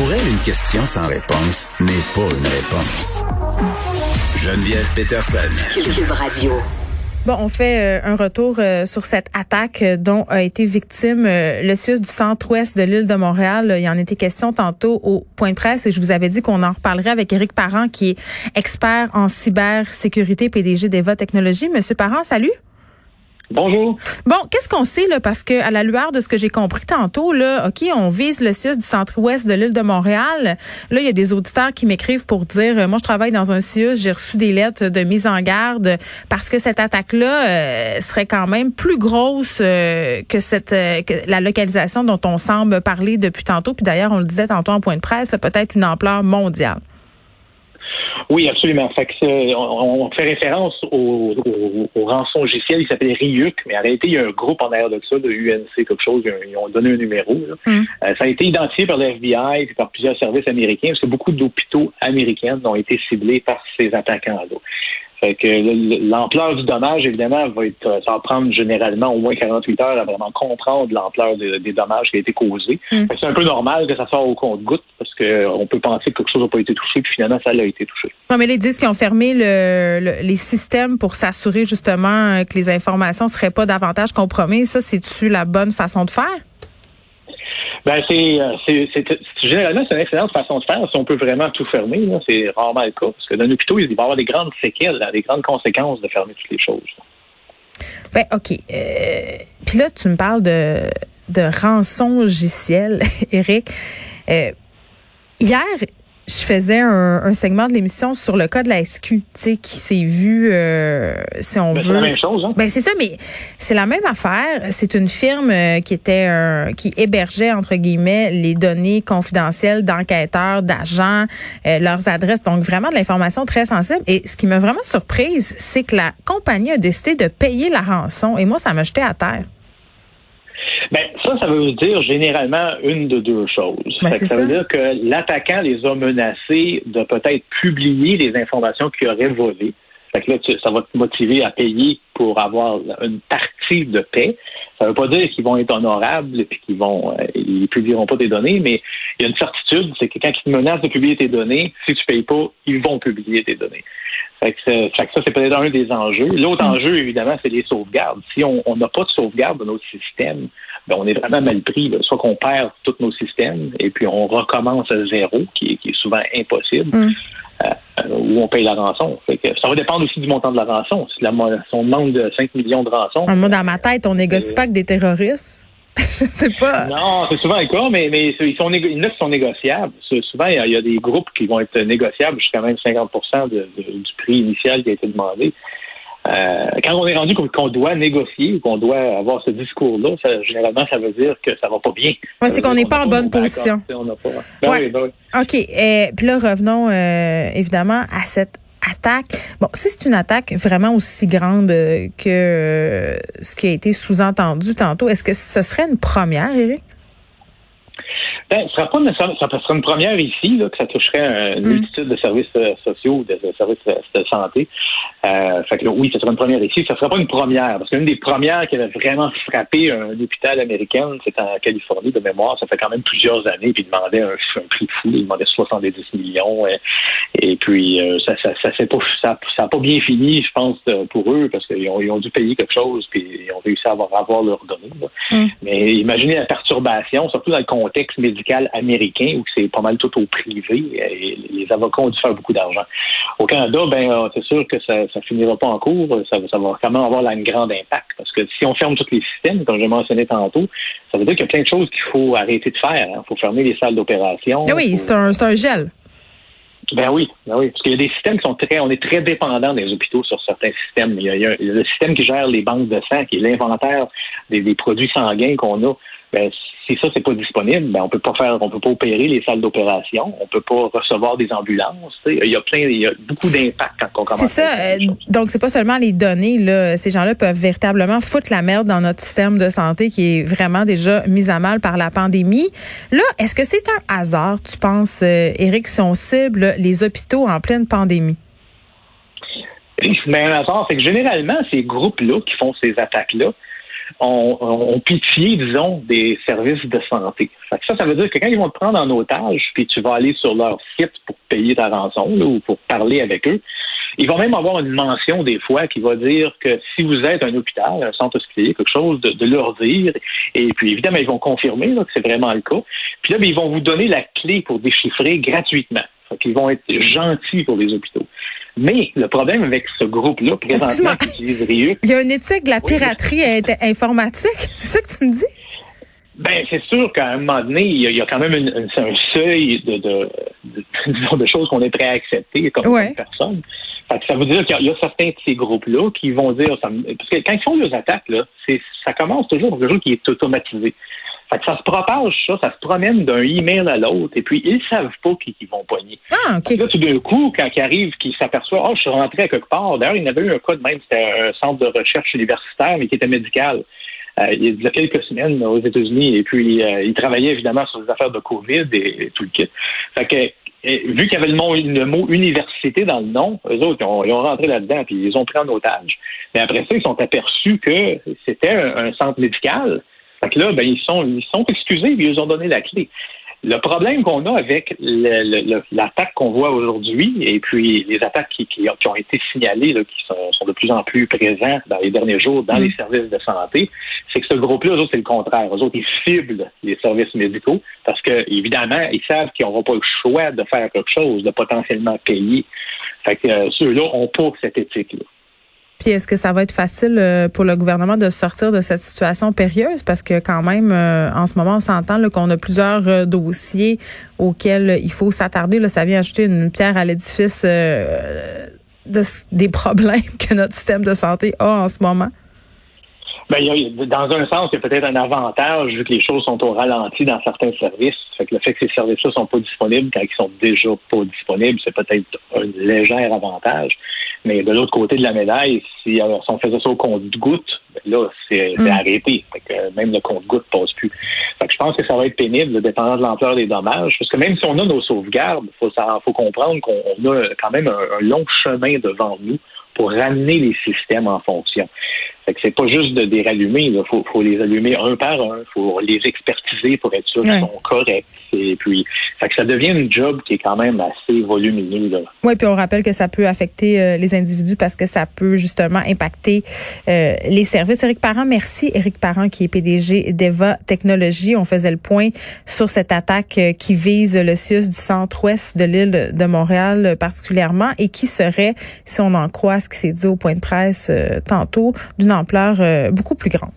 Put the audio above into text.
Pour elle, une question sans réponse n'est pas une réponse. Geneviève Peterson. Cube Radio. Bon, on fait euh, un retour euh, sur cette attaque euh, dont a été victime le CIUS du centre-ouest de l'île de Montréal. Il y en était question tantôt au point de presse et je vous avais dit qu'on en reparlerait avec Éric Parent, qui est expert en cybersécurité, PDG d'Eva Technologies. Monsieur Parent, salut. Bonjour. Bon, qu'est-ce qu'on sait là? Parce que à la lueur de ce que j'ai compris tantôt là, OK, on vise le CIUS du centre-ouest de l'île de Montréal. Là, il y a des auditeurs qui m'écrivent pour dire euh, moi je travaille dans un CIUS, j'ai reçu des lettres de mise en garde parce que cette attaque là serait quand même plus grosse euh, que cette euh, que la localisation dont on semble parler depuis tantôt puis d'ailleurs on le disait tantôt en point de presse, peut-être une ampleur mondiale. Oui, absolument. Fait que on, on, fait référence au, au, au rançon logiciel, il s'appelle RIUC, mais en réalité, il y a un groupe en arrière de ça, de UNC, quelque chose, ils ont donné un numéro. Mm. Euh, ça a été identifié par le FBI et par plusieurs services américains, parce que beaucoup d'hôpitaux américains ont été ciblés par ces attaquants-là. Fait que l'ampleur du dommage, évidemment, va être, euh, ça va prendre généralement au moins 48 heures à vraiment comprendre l'ampleur des dommages qui a été causés. Mm. C'est un peu normal que ça sorte au compte-goutte parce qu'on peut penser que quelque chose n'a pas été touché, puis finalement, ça a été touché. Non, mais les disent qu'ils ont fermé le, les systèmes pour s'assurer justement que les informations ne seraient pas davantage compromises. Ça, c'est-tu la bonne façon de faire? Ben euh, c'est, c'est, généralement c'est une excellente façon de faire si on peut vraiment tout fermer. C'est rarement le cas parce que dans un hôpital, il va y avoir des grandes séquelles, des grandes conséquences de fermer toutes les choses. Ben ok. Euh, Puis là, tu me parles de de rançon logiciel, Eric. Euh, hier, je faisais un, un segment de l'émission sur le cas de la SQ, tu sais, qui s'est vu, euh, si on ben, veut. C'est la même chose, hein? Ben c'est ça, mais c'est la même affaire. C'est une firme euh, qui était un, qui hébergeait entre guillemets les données confidentielles d'enquêteurs, d'agents, euh, leurs adresses, donc vraiment de l'information très sensible. Et ce qui m'a vraiment surprise, c'est que la compagnie a décidé de payer la rançon. Et moi, ça m'a jeté à terre. Ça, ça veut dire généralement une de deux choses. Ben, ça, ça, veut dire que l'attaquant les a menacés de peut-être publier les informations qu'il aurait volées. Fait que là, tu, ça va te motiver à payer pour avoir une partie de paix. Ça ne veut pas dire qu'ils vont être honorables et qu'ils vont euh, ils publieront pas tes données, mais il y a une certitude, c'est que quand ils te menacent de publier tes données, si tu payes pas, ils vont publier tes données. Fait que, fait que ça, c'est peut-être un des enjeux. L'autre enjeu, évidemment, c'est les sauvegardes. Si on n'a pas de sauvegarde dans notre système, ben, on est vraiment mal pris. Là. Soit qu'on perd tous nos systèmes et puis on recommence à zéro, qui est, qui est souvent impossible. Mm. Euh, où on paye la rançon. Fait que ça va dépendre aussi du montant de la rançon. Si, la, si on demande 5 millions de rançons. Ah, moi, dans ma tête, on négocie euh, pas avec des terroristes. Je sais pas. Non, c'est souvent le cas, mais, mais ils sont, il y en a qui sont négociables. Souvent, il y, a, des groupes qui vont être négociables jusqu'à même 50 de, de, du prix initial qui a été demandé. Euh, quand on est rendu qu'on doit négocier ou qu'on doit avoir ce discours-là, généralement, ça veut dire que ça va pas bien. Ouais, c'est qu'on n'est pas en bonne position. On pas... ben ouais. oui, ben oui. OK. Euh, Puis là, revenons euh, évidemment à cette attaque. Bon, si c'est une attaque vraiment aussi grande euh, que euh, ce qui a été sous-entendu tantôt, est-ce que ce serait une première, Eric? Ben, ce sera pas nécessairement, ça sera une première ici, là, que ça toucherait une multitude de services euh, sociaux, de, de services euh, de santé. Euh, fait que là, oui, ça sera une première ici. Ça sera pas une première, parce qu'une des premières qui avait vraiment frappé un hôpital américain, c'est en Californie de mémoire. Ça fait quand même plusieurs années, puis ils demandaient un, un prix fou. Ils demandaient 70 millions. Et, et puis euh, ça, ça, ça, pas, ça, ça a pas bien fini, je pense, pour eux, parce qu'ils ont, ils ont dû payer quelque chose, puis ils ont réussi à avoir, avoir leurs données. Mm. Mais imaginez la perturbation, surtout dans le contexte médical américain où c'est pas mal tout au privé et les avocats ont dû faire beaucoup d'argent. Au Canada, ben c'est sûr que ça finira pas en cours. Ça, ça va quand même avoir là, un grand impact parce que si on ferme tous les systèmes, comme j'ai mentionné tantôt, ça veut dire qu'il y a plein de choses qu'il faut arrêter de faire. Il faut fermer les salles d'opération. Oui, c'est un, un gel. Ben oui, ben oui, parce qu'il y a des systèmes qui sont très, on est très dépendant des hôpitaux sur certains systèmes. Il y a, il y a le système qui gère les banques de sang, qui est l'inventaire des, des produits sanguins qu'on a. Ben, si ça c'est pas disponible, ben on peut pas faire, on peut pas opérer les salles d'opération, on peut pas recevoir des ambulances. Il y a plein, il y a beaucoup d'impact quand on commence. C'est ça. Euh, donc c'est pas seulement les données. Là, ces gens-là peuvent véritablement foutre la merde dans notre système de santé qui est vraiment déjà mis à mal par la pandémie. Là, est-ce que c'est un hasard, tu penses, Eric, si on cible les hôpitaux en pleine pandémie? Mais un hasard, c'est que généralement, ces groupes-là qui font ces attaques-là ont, pitié, disons, des services de santé. ça, ça veut dire que quand ils vont te prendre en otage, puis tu vas aller sur leur site pour payer ta rançon ou pour parler avec eux, ils vont même avoir une mention des fois qui va dire que si vous êtes un hôpital, un centre hospitalier, quelque chose de, leur dire. Et puis évidemment, ils vont confirmer que c'est vraiment le cas. Puis là, ben, ils vont vous donner la clé pour déchiffrer gratuitement. Ils vont être gentils pour les hôpitaux. Mais le problème avec ce groupe-là, présentement, qui utilise Il y a une éthique de la piraterie informatique, c'est ça que tu me dis? Ben, c'est sûr qu'à un moment donné, il y a, quand même un seuil de, de, de, choses qu'on est prêt à accepter comme, personne. ça veut dire qu'il y, a certains de ces groupes-là qui vont dire, ça, parce que quand ils font leurs attaques, là, ça commence toujours par quelque chose qui est automatisé. Fait ça se propage, ça, ça se promène d'un email à l'autre, et puis ils savent pas qui ils vont pogner. Ah. Là, tout d'un coup, quand ils arrivent, qu'ils s'aperçoivent, oh, je suis rentré à quelque part. D'ailleurs, il y avait eu un cas de même, c'était un centre de recherche universitaire, mais qui était médical. Euh, il y a quelques semaines aux États-Unis, et puis euh, il travaillait évidemment sur des affaires de COVID et, tout le kit. Fait que, vu qu'il y avait le mot, le mot, université dans le nom, eux autres, ils ont, rentré là-dedans, puis ils ont pris en otage. Mais après ça, ils sont aperçus que c'était un centre médical fait que là, ben, ils sont, ils sont excusés, ils ils ont donné la clé. Le problème qu'on a avec l'attaque qu'on voit aujourd'hui et puis les attaques qui, qui, ont été signalées, là, qui sont, de plus en plus présentes dans les derniers jours dans mm. les services de santé, c'est que ce groupe-là, eux autres, c'est le contraire. Eux autres, ils ciblent les services médicaux parce que, évidemment, ils savent qu'ils n'auront pas le choix de faire quelque chose, de potentiellement payer. Fait que euh, ceux-là ont pas cette éthique-là. Puis est-ce que ça va être facile euh, pour le gouvernement de sortir de cette situation périlleuse? Parce que quand même, euh, en ce moment, on s'entend qu'on a plusieurs euh, dossiers auxquels il faut s'attarder. Ça vient ajouter une pierre à l'édifice des problèmes que notre système de santé a en ce moment. Ben, dans un sens, il y a peut-être un avantage vu que les choses sont au ralenti dans certains services. Fait que le fait que ces services-là sont pas disponibles quand ils sont déjà pas disponibles, c'est peut-être un léger avantage. Mais de l'autre côté de la médaille, si, euh, on faisait ça au compte-goutte, ben là, c'est mm. arrêté. Fait que même le compte-goutte passe plus. Fait que je pense que ça va être pénible, dépendant de l'ampleur des dommages. Parce que même si on a nos sauvegardes, il faut, faut comprendre qu'on a quand même un long chemin devant nous pour ramener les systèmes en fonction. Fait que c'est pas juste de les rallumer, il faut, faut, les allumer un par un, faut les expertiser pour être sûr qu'ils sont corrects. Et puis, ça devient une job qui est quand même assez volumineux. Oui, puis on rappelle que ça peut affecter euh, les individus parce que ça peut justement impacter euh, les services. Éric Parent, merci. Éric Parent, qui est PDG d'Eva Technologies. On faisait le point sur cette attaque euh, qui vise le CIUS du centre-ouest de l'île de Montréal particulièrement et qui serait, si on en croit ce qui s'est dit au point de presse tantôt, d'une ampleur beaucoup plus grande.